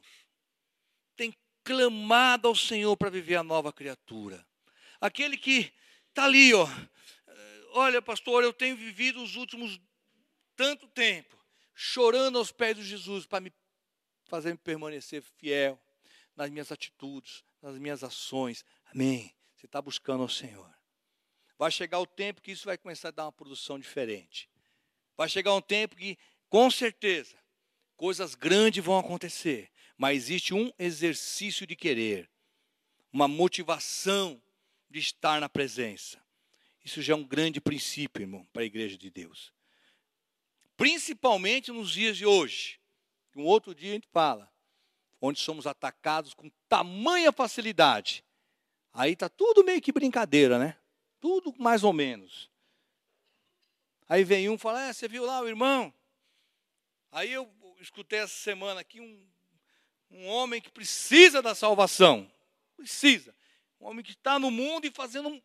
clamado ao Senhor para viver a nova criatura. Aquele que está ali, ó, olha, pastor, eu tenho vivido os últimos tanto tempo chorando aos pés de Jesus para me fazer me permanecer fiel nas minhas atitudes, nas minhas ações. Amém. Você está buscando ao Senhor. Vai chegar o tempo que isso vai começar a dar uma produção diferente. Vai chegar um tempo que, com certeza, coisas grandes vão acontecer, mas existe um exercício de querer, uma motivação de estar na presença. Isso já é um grande princípio, irmão, para a igreja de Deus. Principalmente nos dias de hoje. Um outro dia a gente fala, onde somos atacados com tamanha facilidade. Aí está tudo meio que brincadeira, né? Tudo mais ou menos. Aí vem um e fala: é, você viu lá o irmão? Aí eu escutei essa semana aqui um, um homem que precisa da salvação. Precisa. Um homem que está no mundo e fazendo um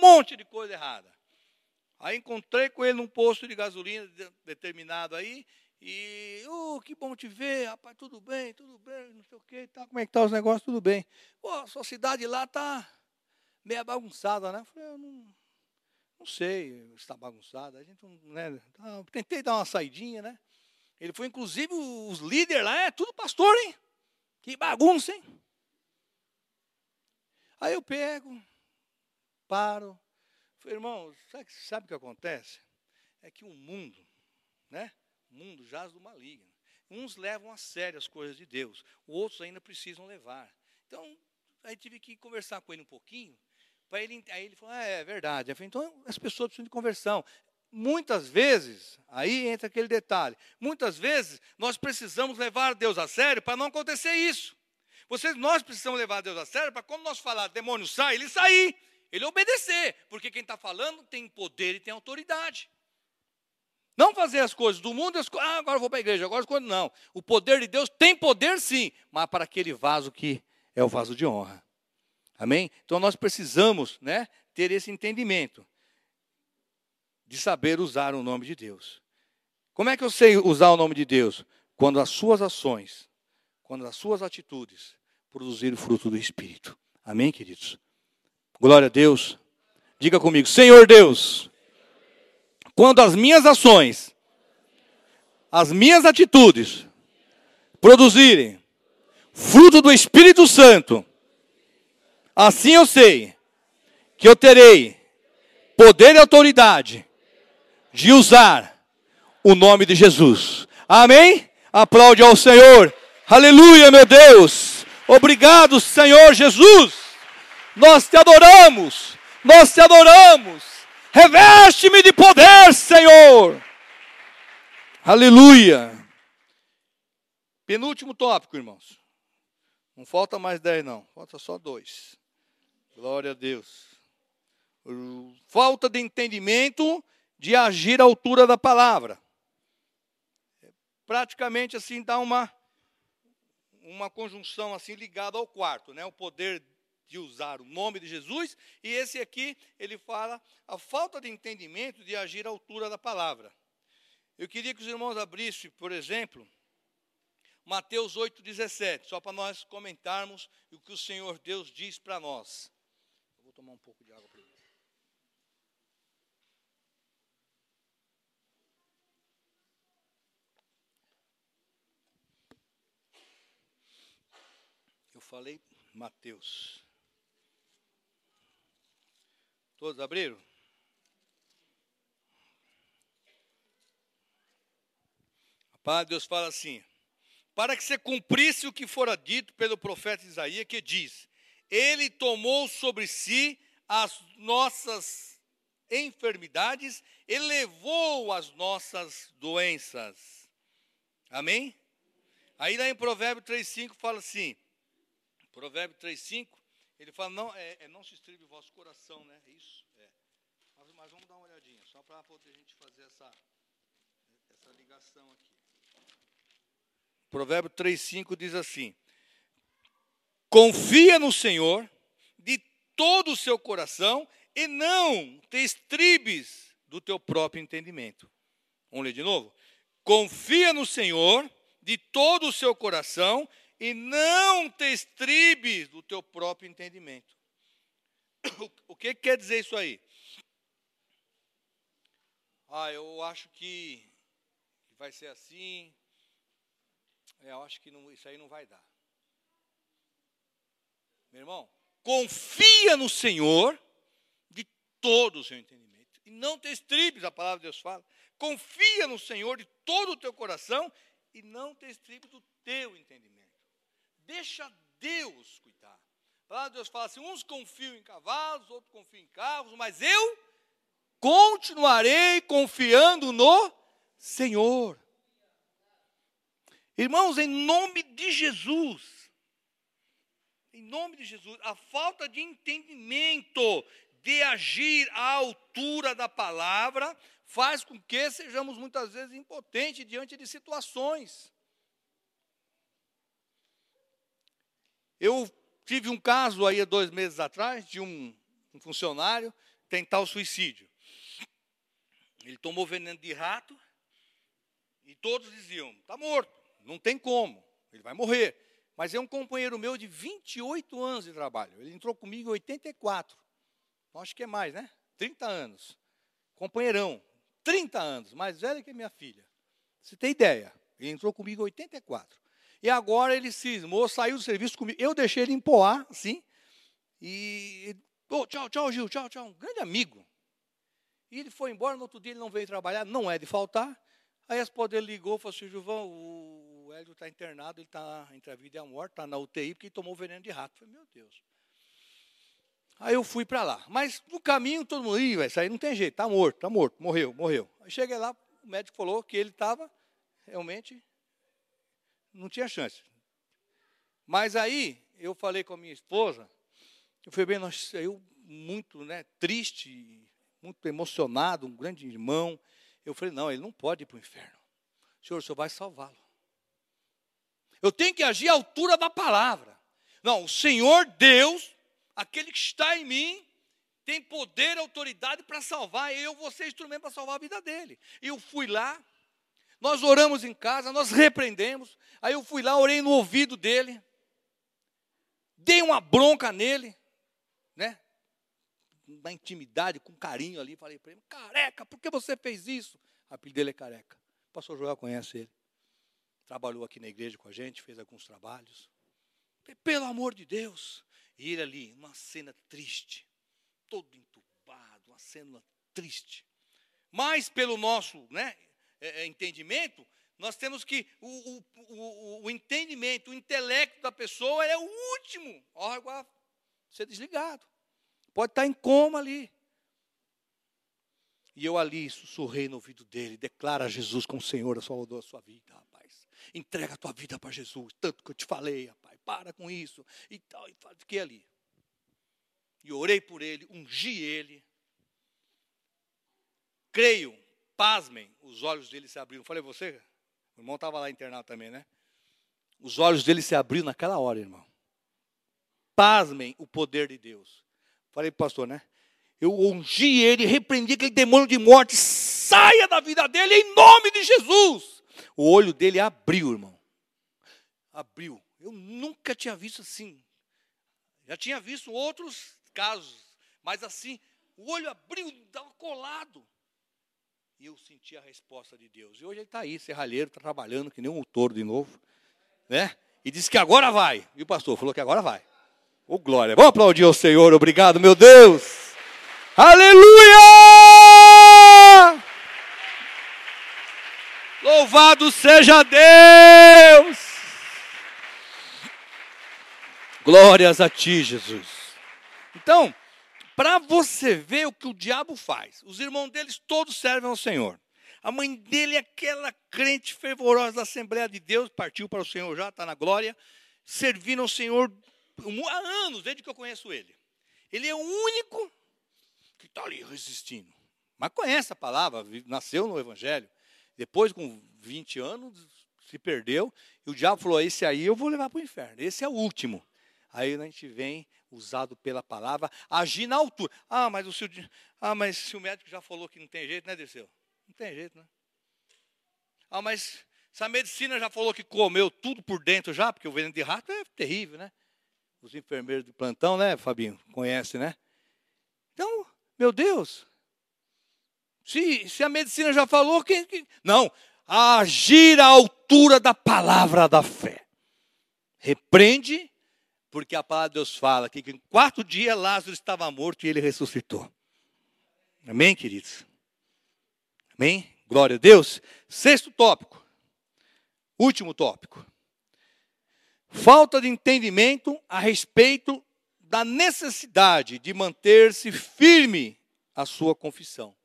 monte de coisa errada. Aí encontrei com ele num posto de gasolina determinado aí. E, oh, que bom te ver, rapaz, tudo bem, tudo bem, não sei o que, tá, como é que tá os negócios, tudo bem. Pô, a sua cidade lá tá meio bagunçada, né? Eu falei, eu não, não sei se está bagunçada. A gente né, tá, tentei dar uma saidinha, né? Ele foi, inclusive, os líderes lá, é tudo pastor, hein? Que bagunça, hein? Aí eu pego, paro. Irmão, sabe, sabe o que acontece? É que o mundo, né? O mundo jaz do maligno. Uns levam a sério as coisas de Deus, outros ainda precisam levar. Então, aí tive que conversar com ele um pouquinho para ele, aí ele falou, ah, é verdade. Falei, então as pessoas precisam de conversão. Muitas vezes, aí entra aquele detalhe, muitas vezes nós precisamos levar Deus a sério para não acontecer isso. Vocês, nós precisamos levar Deus a sério para quando nós falar demônio sai, ele sair, ele obedecer, porque quem está falando tem poder e tem autoridade. Não fazer as coisas do mundo, as, ah, agora vou para a igreja, agora coisas não. O poder de Deus tem poder sim, mas para aquele vaso que é o vaso de honra. Amém? Então nós precisamos né, ter esse entendimento de saber usar o nome de Deus. Como é que eu sei usar o nome de Deus? Quando as suas ações, quando as suas atitudes produzirem o fruto do Espírito. Amém, queridos? Glória a Deus. Diga comigo, Senhor Deus, quando as minhas ações, as minhas atitudes produzirem fruto do Espírito Santo, Assim eu sei que eu terei poder e autoridade de usar o nome de Jesus. Amém? Aplaude ao Senhor. Aleluia, meu Deus. Obrigado, Senhor Jesus. Nós te adoramos. Nós te adoramos. Reveste-me de poder, Senhor. Aleluia. Penúltimo tópico, irmãos. Não falta mais dez, não. Falta só dois. Glória a Deus. Falta de entendimento de agir à altura da palavra. Praticamente assim dá uma uma conjunção assim ligada ao quarto, né? O poder de usar o nome de Jesus e esse aqui ele fala a falta de entendimento de agir à altura da palavra. Eu queria que os irmãos abrissem, por exemplo, Mateus 8,17, só para nós comentarmos o que o Senhor Deus diz para nós tomar um pouco de água primeiro. Falei Mateus. Todos abriram? A palavra de Deus fala assim: para que se cumprisse o que fora dito pelo profeta Isaías, que diz: ele tomou sobre si as nossas enfermidades e levou as nossas doenças. Amém? Aí lá em Provérbio 3,5 fala assim, Provérbio 3,5, ele fala, não, é, é, não se estribe o vosso coração, né? Isso, é. Mas, mas vamos dar uma olhadinha, só para poder a gente fazer essa, essa ligação aqui. Provérbio 3,5 diz assim, Confia no Senhor de todo o seu coração e não te estribes do teu próprio entendimento. Vamos ler de novo? Confia no Senhor de todo o seu coração e não te estribes do teu próprio entendimento. O que quer dizer isso aí? Ah, eu acho que vai ser assim. É, eu acho que não, isso aí não vai dar. Meu irmão, confia no Senhor de todo o seu entendimento. E não te estribes, a palavra de Deus fala. confia no Senhor de todo o teu coração e não te estribe do teu entendimento. Deixa Deus cuidar. A Deus fala assim: uns confiam em cavalos, outros confiam em carros, mas eu continuarei confiando no Senhor. Irmãos, em nome de Jesus, em nome de Jesus, a falta de entendimento de agir à altura da palavra faz com que sejamos muitas vezes impotentes diante de situações. Eu tive um caso aí há dois meses atrás de um, um funcionário tentar o suicídio. Ele tomou veneno de rato e todos diziam: está morto, não tem como, ele vai morrer. Mas é um companheiro meu de 28 anos de trabalho. Ele entrou comigo em 84. Então, acho que é mais, né? 30 anos. Companheirão, 30 anos, mais velho que minha filha. Você tem ideia? Ele entrou comigo em 84. E agora ele cismou, saiu do serviço comigo. Eu deixei ele em Poá, assim. E. Oh, tchau, tchau, Gil, tchau, tchau. Um grande amigo. E ele foi embora, no outro dia ele não veio trabalhar, não é de faltar. Aí a esposa dele ligou e falou assim: Gilvão, o Hélio está internado, ele está entre a vida e a morte, está na UTI porque tomou veneno de rato. Eu falei, meu Deus. Aí eu fui para lá. Mas no caminho todo mundo, ih, vai sair, não tem jeito, está morto, está morto, morreu, morreu. Aí cheguei lá, o médico falou que ele estava realmente não tinha chance. Mas aí eu falei com a minha esposa, eu falei bem, nós eu muito, né, triste, muito emocionado, um grande irmão. Eu falei, não, ele não pode ir para o inferno. Senhor, o senhor vai salvá-lo. Eu tenho que agir à altura da palavra. Não, o Senhor Deus, aquele que está em mim, tem poder e autoridade para salvar. Eu vou ser instrumento para salvar a vida dele. Eu fui lá, nós oramos em casa, nós repreendemos. Aí eu fui lá, orei no ouvido dele, dei uma bronca nele, né? Na intimidade, com carinho ali, falei para ele: Careca, por que você fez isso? O apelido dele é Careca. O pastor Joel conhece ele. Trabalhou aqui na igreja com a gente, fez alguns trabalhos. Pelo amor de Deus. E ele ali, uma cena triste, todo entubado, uma cena triste. Mas pelo nosso né, é, é, entendimento, nós temos que. O, o, o, o, entendimento, o intelecto da pessoa é o último órgão a ser desligado. Pode estar em coma ali. E eu ali sussurrei no ouvido dele: declara Jesus como Senhor, a Salvador da sua vida, rapaz. Entrega a tua vida para Jesus, tanto que eu te falei, rapaz. Para com isso. E tal, e fiquei ali. E orei por ele, ungi ele. Creio pasmem, os olhos dele se abriram. Falei, você? O irmão estava lá internado também, né? Os olhos dele se abriram naquela hora, irmão. Pasmem o poder de Deus. Falei, pastor, né? Eu ungi ele, repreendi aquele demônio de morte, saia da vida dele em nome de Jesus. O olho dele abriu, irmão. Abriu. Eu nunca tinha visto assim. Já tinha visto outros casos, mas assim, o olho abriu, estava colado. E eu senti a resposta de Deus. E hoje ele está aí, serralheiro, está trabalhando que nem um touro de novo. Né? E disse que agora vai. E o pastor falou que agora vai. Ô oh, glória. Vamos aplaudir ao Senhor. Obrigado, meu Deus. Aleluia! Louvado seja Deus! Glórias a ti, Jesus. Então, para você ver o que o diabo faz. Os irmãos deles todos servem ao Senhor. A mãe dele é aquela crente fervorosa da Assembleia de Deus, partiu para o Senhor já, está na glória, servindo ao Senhor há anos, desde que eu conheço ele. Ele é o único que está ali resistindo. Mas conhece a palavra, nasceu no Evangelho. Depois, com 20 anos, se perdeu. E o diabo falou: Esse aí eu vou levar para o inferno. Esse é o último. Aí a gente vem usado pela palavra, agir na altura. Ah, mas o seu, ah, mas se o médico já falou que não tem jeito, né, Dirceu? Não tem jeito, né? Ah, mas se a medicina já falou que comeu tudo por dentro já, porque o veneno de rato é terrível, né? Os enfermeiros de plantão, né, Fabinho? Conhece, né? Então, meu Deus, se, se a medicina já falou, que, que... não, agir à altura da palavra da fé. Repreende porque a palavra de Deus fala que em quarto dia Lázaro estava morto e ele ressuscitou. Amém, queridos? Amém? Glória a Deus. Sexto tópico. Último tópico. Falta de entendimento a respeito da necessidade de manter-se firme a sua confissão.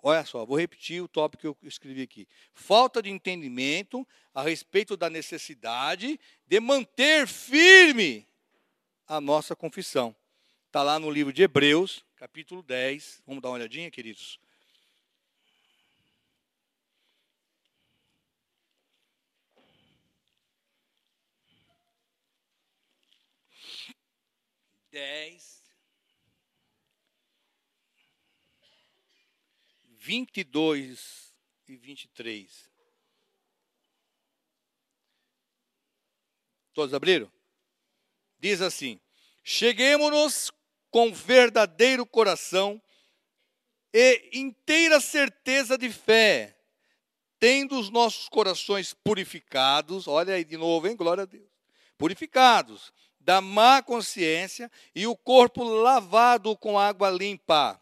Olha só, vou repetir o tópico que eu escrevi aqui. Falta de entendimento a respeito da necessidade de manter firme a nossa confissão. Está lá no livro de Hebreus, capítulo 10. Vamos dar uma olhadinha, queridos? Dez. Vinte e dois e vinte e três. Todos abriram? Diz assim: Cheguemos-nos com verdadeiro coração e inteira certeza de fé, tendo os nossos corações purificados, olha aí de novo, hein? Glória a Deus. Purificados da má consciência e o corpo lavado com água limpa.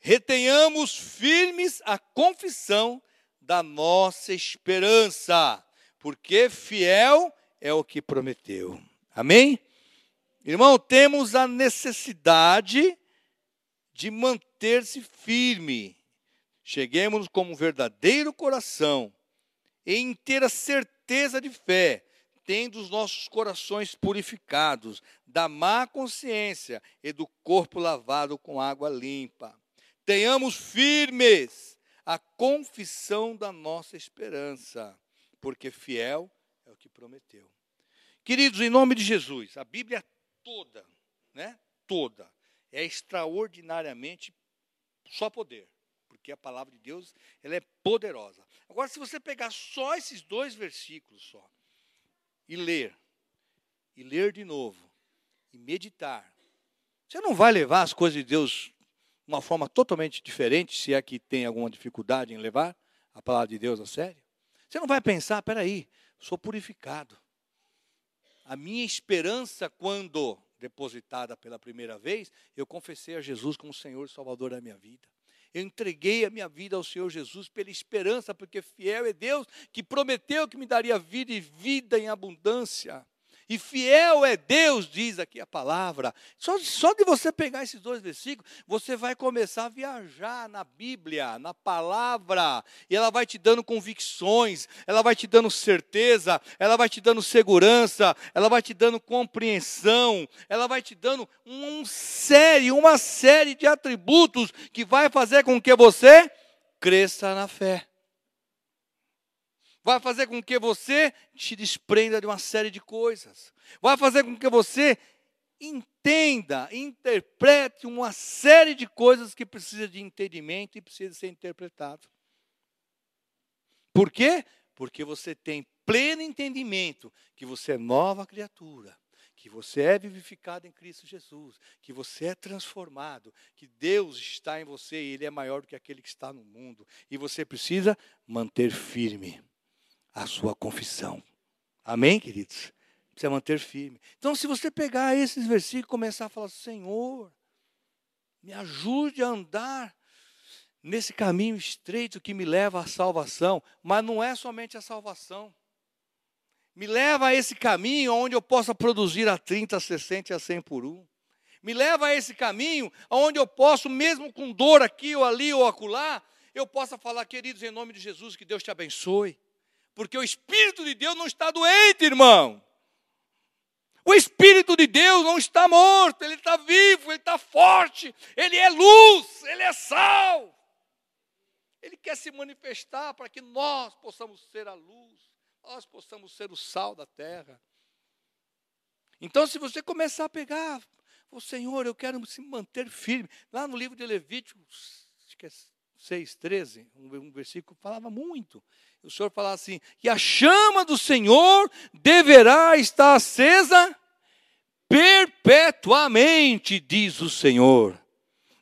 Retenhamos firmes a confissão da nossa esperança, porque fiel é o que prometeu. Amém? Irmão, temos a necessidade de manter-se firme. Cheguemos com um verdadeiro coração, em ter a certeza de fé, tendo os nossos corações purificados da má consciência e do corpo lavado com água limpa. Tenhamos firmes a confissão da nossa esperança, porque fiel é o que prometeu. Queridos, em nome de Jesus, a Bíblia toda, né? Toda é extraordinariamente só poder, porque a palavra de Deus, ela é poderosa. Agora se você pegar só esses dois versículos só e ler e ler de novo e meditar, você não vai levar as coisas de Deus de uma forma totalmente diferente, se é que tem alguma dificuldade em levar a palavra de Deus a sério. Você não vai pensar, peraí, sou purificado. A minha esperança, quando depositada pela primeira vez, eu confessei a Jesus como Senhor e Salvador da minha vida. Eu entreguei a minha vida ao Senhor Jesus pela esperança, porque fiel é Deus que prometeu que me daria vida e vida em abundância. E fiel é Deus, diz aqui a palavra. Só, só de você pegar esses dois versículos, você vai começar a viajar na Bíblia, na palavra. E ela vai te dando convicções, ela vai te dando certeza, ela vai te dando segurança, ela vai te dando compreensão, ela vai te dando um série, uma série de atributos que vai fazer com que você cresça na fé vai fazer com que você te desprenda de uma série de coisas, vai fazer com que você entenda, interprete uma série de coisas que precisa de entendimento e precisa ser interpretado. Por quê? Porque você tem pleno entendimento que você é nova criatura, que você é vivificado em Cristo Jesus, que você é transformado, que Deus está em você e Ele é maior do que aquele que está no mundo. E você precisa manter firme a sua confissão. Amém, queridos? Precisa manter firme. Então, se você pegar esses versículos e começar a falar, Senhor, me ajude a andar nesse caminho estreito que me leva à salvação, mas não é somente a salvação. Me leva a esse caminho onde eu possa produzir a 30, a 60 e a 100 por um. Me leva a esse caminho onde eu posso, mesmo com dor aqui ou ali ou acolá, eu possa falar, queridos, em nome de Jesus, que Deus te abençoe. Porque o Espírito de Deus não está doente, irmão. O Espírito de Deus não está morto, ele está vivo, ele está forte, ele é luz, ele é sal. Ele quer se manifestar para que nós possamos ser a luz, nós possamos ser o sal da terra. Então, se você começar a pegar, o Senhor, eu quero se manter firme. Lá no livro de Levíticos, é 6, 13, um, versículo falava muito. O Senhor falava assim: que a chama do Senhor deverá estar acesa perpetuamente, diz o Senhor.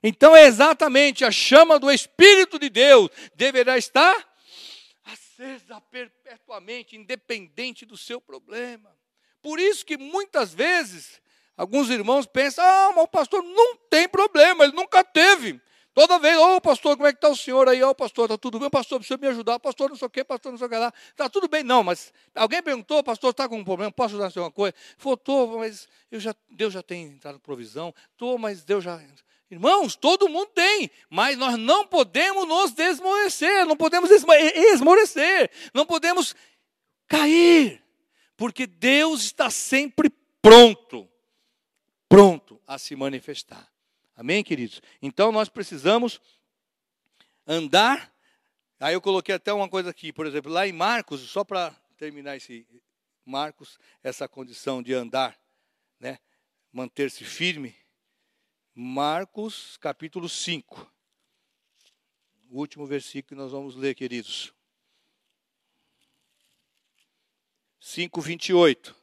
Então é exatamente a chama do Espírito de Deus deverá estar acesa perpetuamente, independente do seu problema. Por isso que muitas vezes alguns irmãos pensam: ah, mas o pastor não tem problema, ele nunca teve. Toda vez, ô oh, pastor, como é que está o senhor aí? Ô oh, pastor, está tudo bem? Pastor, precisa me ajudar. Pastor, não sei o quê, pastor, não sei o que lá. Está tudo bem. Não, mas alguém perguntou, pastor, está com um problema? Posso ajudar em alguma coisa? Falou, estou, mas eu já, Deus já tem entrado provisão. Estou, mas Deus já... Irmãos, todo mundo tem, mas nós não podemos nos desmorecer, não podemos esmorecer, não podemos cair, porque Deus está sempre pronto, pronto a se manifestar. Amém, queridos? Então nós precisamos andar. Aí eu coloquei até uma coisa aqui, por exemplo, lá em Marcos, só para terminar esse Marcos, essa condição de andar, né? Manter-se firme. Marcos, capítulo 5. O último versículo que nós vamos ler, queridos. 5, 28.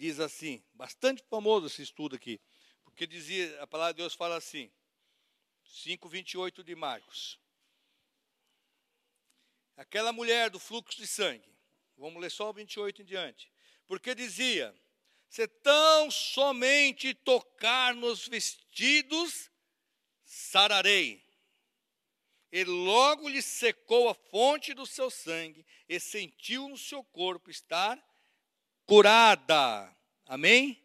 Diz assim, bastante famoso esse estudo aqui, porque dizia, a palavra de Deus fala assim, 5:28 de Marcos. Aquela mulher do fluxo de sangue. Vamos ler só o 28 em diante. Porque dizia: Se tão somente tocar nos vestidos, sararei. E logo lhe secou a fonte do seu sangue e sentiu no seu corpo estar curada. Amém?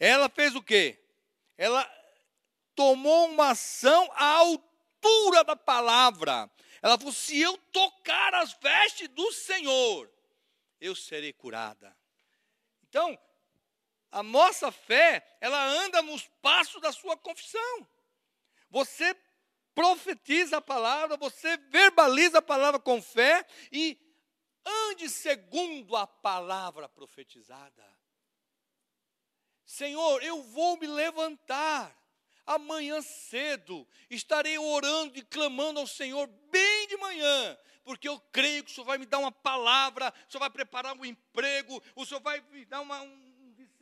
Ela fez o quê? Ela tomou uma ação à altura da palavra. Ela falou: se eu tocar as vestes do Senhor, eu serei curada. Então, a nossa fé, ela anda nos passos da sua confissão. Você profetiza a palavra, você verbaliza a palavra com fé e ande segundo a palavra profetizada. Senhor, eu vou me levantar amanhã cedo, estarei orando e clamando ao Senhor bem de manhã, porque eu creio que o Senhor vai me dar uma palavra, o Senhor vai preparar um emprego, o Senhor vai me dar uma, um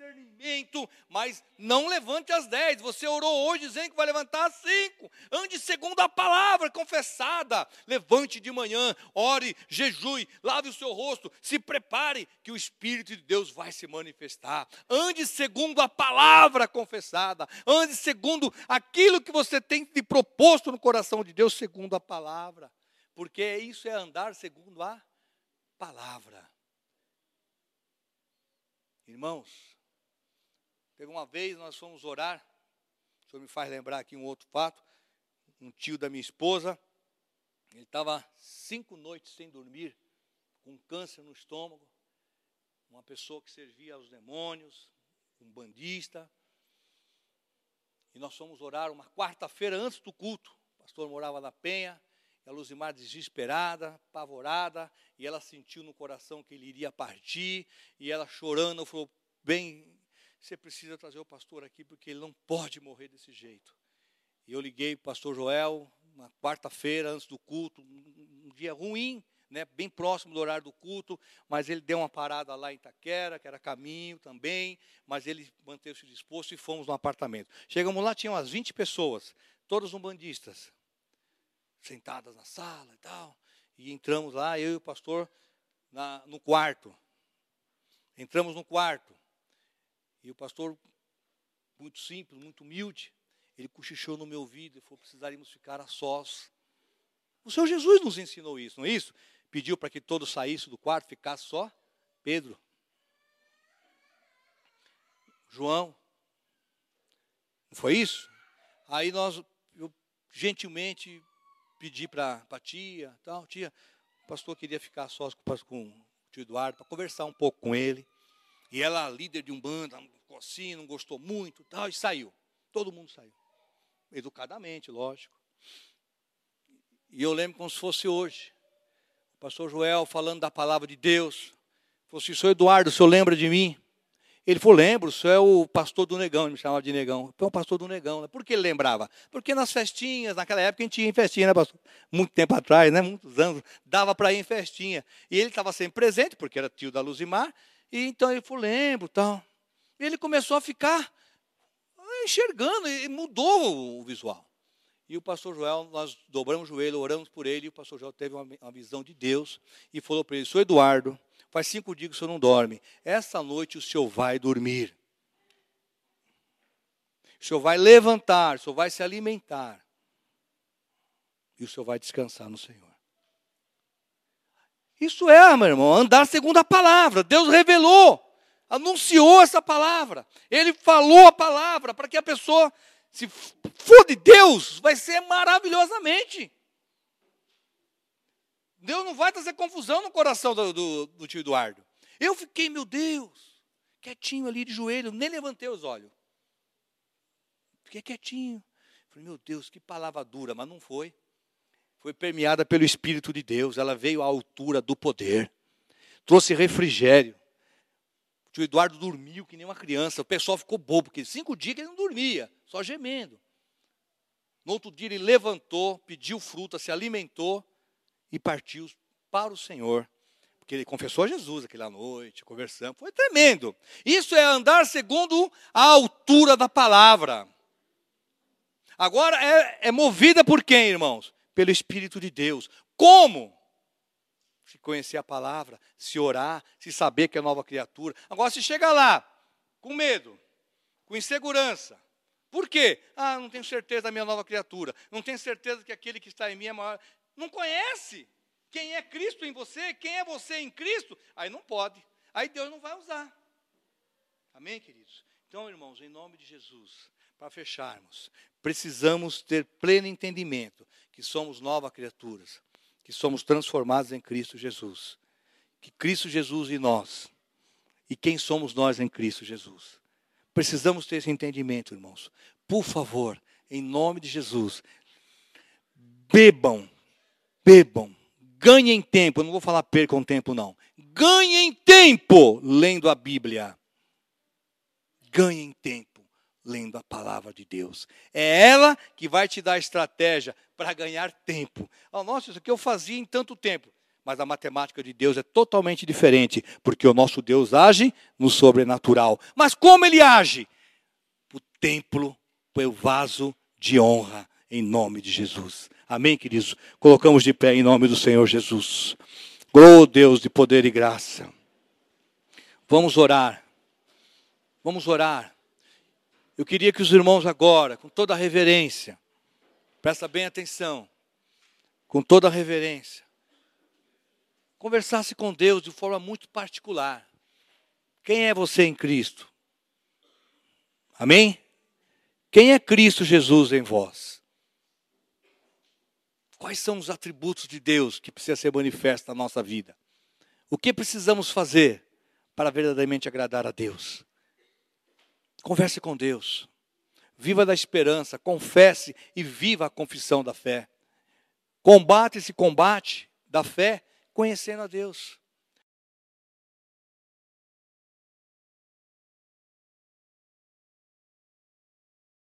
discernimento, mas não levante às 10. Você orou hoje dizendo que vai levantar às 5. Ande segundo a palavra confessada. Levante de manhã, ore, jejue, lave o seu rosto, se prepare que o Espírito de Deus vai se manifestar. Ande segundo a palavra confessada. Ande segundo aquilo que você tem de proposto no coração de Deus, segundo a palavra. Porque isso é andar segundo a palavra. Irmãos, Teve uma vez, nós fomos orar, o senhor me faz lembrar aqui um outro fato, um tio da minha esposa, ele estava cinco noites sem dormir, com câncer no estômago, uma pessoa que servia aos demônios, um bandista, e nós fomos orar uma quarta-feira antes do culto, o pastor morava na Penha, a Luzimar desesperada, apavorada, e ela sentiu no coração que ele iria partir, e ela chorando, falou, bem, você precisa trazer o pastor aqui porque ele não pode morrer desse jeito. E eu liguei para o pastor Joel, uma quarta-feira antes do culto, um dia ruim, né, bem próximo do horário do culto, mas ele deu uma parada lá em Itaquera, que era caminho também, mas ele manteve-se disposto e fomos no apartamento. Chegamos lá, tinham umas 20 pessoas, todos umbandistas, sentadas na sala e tal. E entramos lá, eu e o pastor, na, no quarto. Entramos no quarto. E o pastor, muito simples, muito humilde, ele cochichou no meu ouvido e falou: precisaríamos ficar a sós. O Senhor Jesus nos ensinou isso, não é isso? Pediu para que todos saíssem do quarto, ficasse só Pedro, João. Não foi isso? Aí nós, eu gentilmente pedi para a tia, tal, tia, o pastor queria ficar sós com, com o tio Eduardo para conversar um pouco com ele. E ela, líder de um banda, ficou assim, não gostou muito, tal, e saiu. Todo mundo saiu. Educadamente, lógico. E eu lembro como se fosse hoje. O pastor Joel falando da palavra de Deus. Falou assim, senhor Eduardo, o senhor lembra de mim? Ele falou, lembro, o senhor é o pastor do negão, ele me chamava de negão. Então, o pastor do negão. Né? Por que ele lembrava? Porque nas festinhas, naquela época a gente ia em festinha, né, pastor? Muito tempo atrás, né? Muitos anos, dava para ir em festinha. E ele estava sempre presente, porque era tio da Luzimar, e então ele falou, lembro, tal. E ele começou a ficar enxergando, e mudou o visual. E o pastor Joel, nós dobramos o joelho, oramos por ele, e o pastor Joel teve uma, uma visão de Deus e falou para ele: Sou Eduardo, faz cinco dias que o senhor não dorme. Essa noite o senhor vai dormir. o Senhor vai levantar, o Senhor vai se alimentar. E o Senhor vai descansar no Senhor. Isso é, meu irmão, andar segundo a palavra. Deus revelou, anunciou essa palavra. Ele falou a palavra para que a pessoa, se for de Deus, vai ser maravilhosamente. Deus não vai trazer confusão no coração do, do, do tio Eduardo. Eu fiquei, meu Deus, quietinho ali de joelho, nem levantei os olhos. Fiquei quietinho. Falei, meu Deus, que palavra dura, mas não foi foi permeada pelo Espírito de Deus, ela veio à altura do poder, trouxe refrigério. O tio Eduardo dormiu que nem uma criança, o pessoal ficou bobo, porque cinco dias ele não dormia, só gemendo. No outro dia ele levantou, pediu fruta, se alimentou e partiu para o Senhor. Porque ele confessou a Jesus aquela noite, conversando. Foi tremendo. Isso é andar segundo a altura da palavra. Agora é, é movida por quem, irmãos? Pelo Espírito de Deus. Como? Se conhecer a palavra, se orar, se saber que é nova criatura. Agora, se chega lá com medo, com insegurança, por quê? Ah, não tenho certeza da minha nova criatura. Não tenho certeza que aquele que está em mim é maior. Não conhece quem é Cristo em você, quem é você em Cristo. Aí não pode. Aí Deus não vai usar. Amém, queridos? Então, irmãos, em nome de Jesus, para fecharmos, precisamos ter pleno entendimento que somos novas criaturas, que somos transformados em Cristo Jesus. Que Cristo Jesus e nós, e quem somos nós em Cristo Jesus. Precisamos ter esse entendimento, irmãos. Por favor, em nome de Jesus, bebam, bebam, ganhem tempo. Eu não vou falar percam tempo, não. Ganhem tempo lendo a Bíblia. Ganhem tempo lendo a palavra de Deus. É ela que vai te dar estratégia para ganhar tempo. Oh, nossa, isso aqui eu fazia em tanto tempo. Mas a matemática de Deus é totalmente diferente, porque o nosso Deus age no sobrenatural. Mas como ele age? O templo, o vaso de honra, em nome de Jesus. Amém, queridos? Colocamos de pé em nome do Senhor Jesus. Glória Deus de poder e graça. Vamos orar. Vamos orar. Eu queria que os irmãos agora, com toda a reverência, presta bem atenção, com toda a reverência, conversasse com Deus de forma muito particular. Quem é você em Cristo? Amém? Quem é Cristo Jesus em vós? Quais são os atributos de Deus que precisa ser manifesto na nossa vida? O que precisamos fazer para verdadeiramente agradar a Deus? Converse com Deus. Viva da esperança, confesse e viva a confissão da fé. Combate esse combate da fé conhecendo a Deus.